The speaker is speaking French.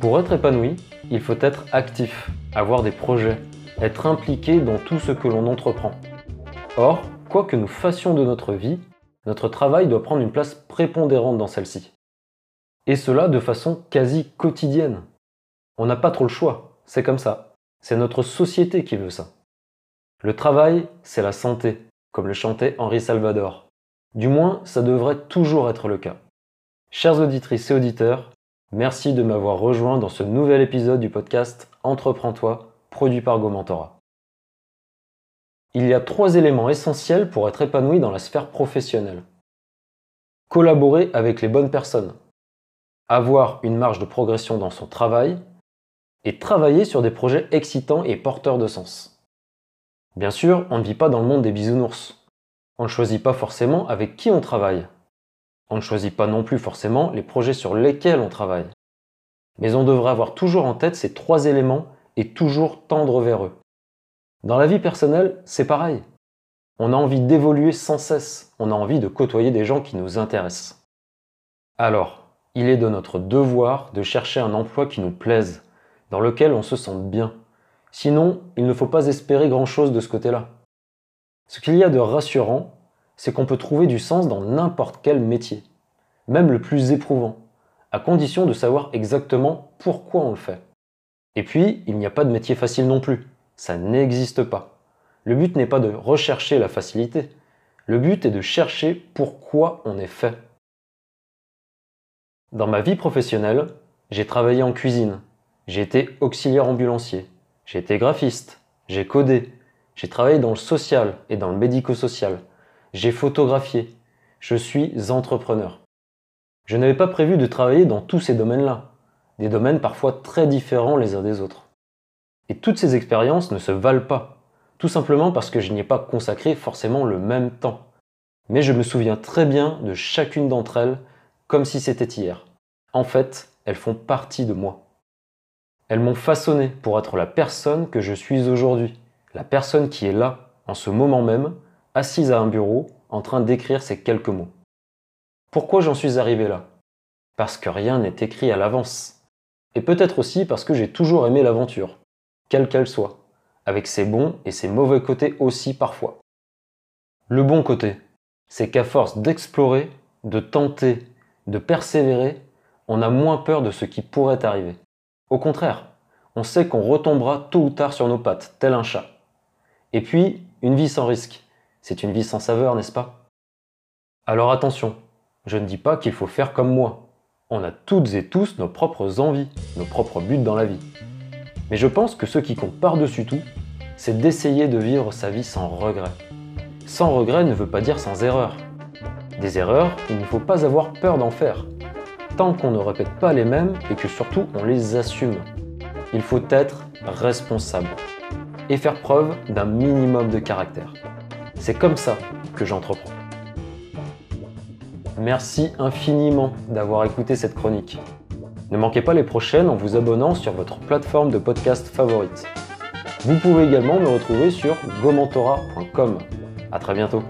Pour être épanoui, il faut être actif, avoir des projets, être impliqué dans tout ce que l'on entreprend. Or, quoi que nous fassions de notre vie, notre travail doit prendre une place prépondérante dans celle-ci. Et cela de façon quasi quotidienne. On n'a pas trop le choix, c'est comme ça. C'est notre société qui veut ça. Le travail, c'est la santé, comme le chantait Henri Salvador. Du moins, ça devrait toujours être le cas. Chers auditrices et auditeurs, merci de m'avoir rejoint dans ce nouvel épisode du podcast Entreprends-toi, produit par Gomentora. Il y a trois éléments essentiels pour être épanoui dans la sphère professionnelle. Collaborer avec les bonnes personnes, avoir une marge de progression dans son travail et travailler sur des projets excitants et porteurs de sens. Bien sûr, on ne vit pas dans le monde des bisounours. On ne choisit pas forcément avec qui on travaille. On ne choisit pas non plus forcément les projets sur lesquels on travaille. Mais on devrait avoir toujours en tête ces trois éléments et toujours tendre vers eux. Dans la vie personnelle, c'est pareil. On a envie d'évoluer sans cesse, on a envie de côtoyer des gens qui nous intéressent. Alors, il est de notre devoir de chercher un emploi qui nous plaise, dans lequel on se sente bien. Sinon, il ne faut pas espérer grand-chose de ce côté-là. Ce qu'il y a de rassurant, c'est qu'on peut trouver du sens dans n'importe quel métier, même le plus éprouvant, à condition de savoir exactement pourquoi on le fait. Et puis, il n'y a pas de métier facile non plus, ça n'existe pas. Le but n'est pas de rechercher la facilité, le but est de chercher pourquoi on est fait. Dans ma vie professionnelle, j'ai travaillé en cuisine, j'ai été auxiliaire ambulancier, j'ai été graphiste, j'ai codé, j'ai travaillé dans le social et dans le médico-social, j'ai photographié, je suis entrepreneur. Je n'avais pas prévu de travailler dans tous ces domaines-là, des domaines parfois très différents les uns des autres. Et toutes ces expériences ne se valent pas, tout simplement parce que je n'y ai pas consacré forcément le même temps. Mais je me souviens très bien de chacune d'entre elles comme si c'était hier. En fait, elles font partie de moi. Elles m'ont façonné pour être la personne que je suis aujourd'hui, la personne qui est là, en ce moment même, assise à un bureau, en train d'écrire ces quelques mots. Pourquoi j'en suis arrivé là? Parce que rien n'est écrit à l'avance. Et peut-être aussi parce que j'ai toujours aimé l'aventure, quelle qu'elle soit, avec ses bons et ses mauvais côtés aussi parfois. Le bon côté, c'est qu'à force d'explorer, de tenter, de persévérer, on a moins peur de ce qui pourrait arriver. Au contraire, on sait qu'on retombera tôt ou tard sur nos pattes, tel un chat. Et puis, une vie sans risque, c'est une vie sans saveur, n'est-ce pas? Alors attention, je ne dis pas qu'il faut faire comme moi. On a toutes et tous nos propres envies, nos propres buts dans la vie. Mais je pense que ce qui compte par-dessus tout, c'est d'essayer de vivre sa vie sans regret. Sans regret ne veut pas dire sans erreur. Des erreurs, il ne faut pas avoir peur d'en faire tant qu'on ne répète pas les mêmes et que surtout on les assume. Il faut être responsable et faire preuve d'un minimum de caractère. C'est comme ça que j'entreprends. Merci infiniment d'avoir écouté cette chronique. Ne manquez pas les prochaines en vous abonnant sur votre plateforme de podcast favorite. Vous pouvez également me retrouver sur gomentora.com. A très bientôt.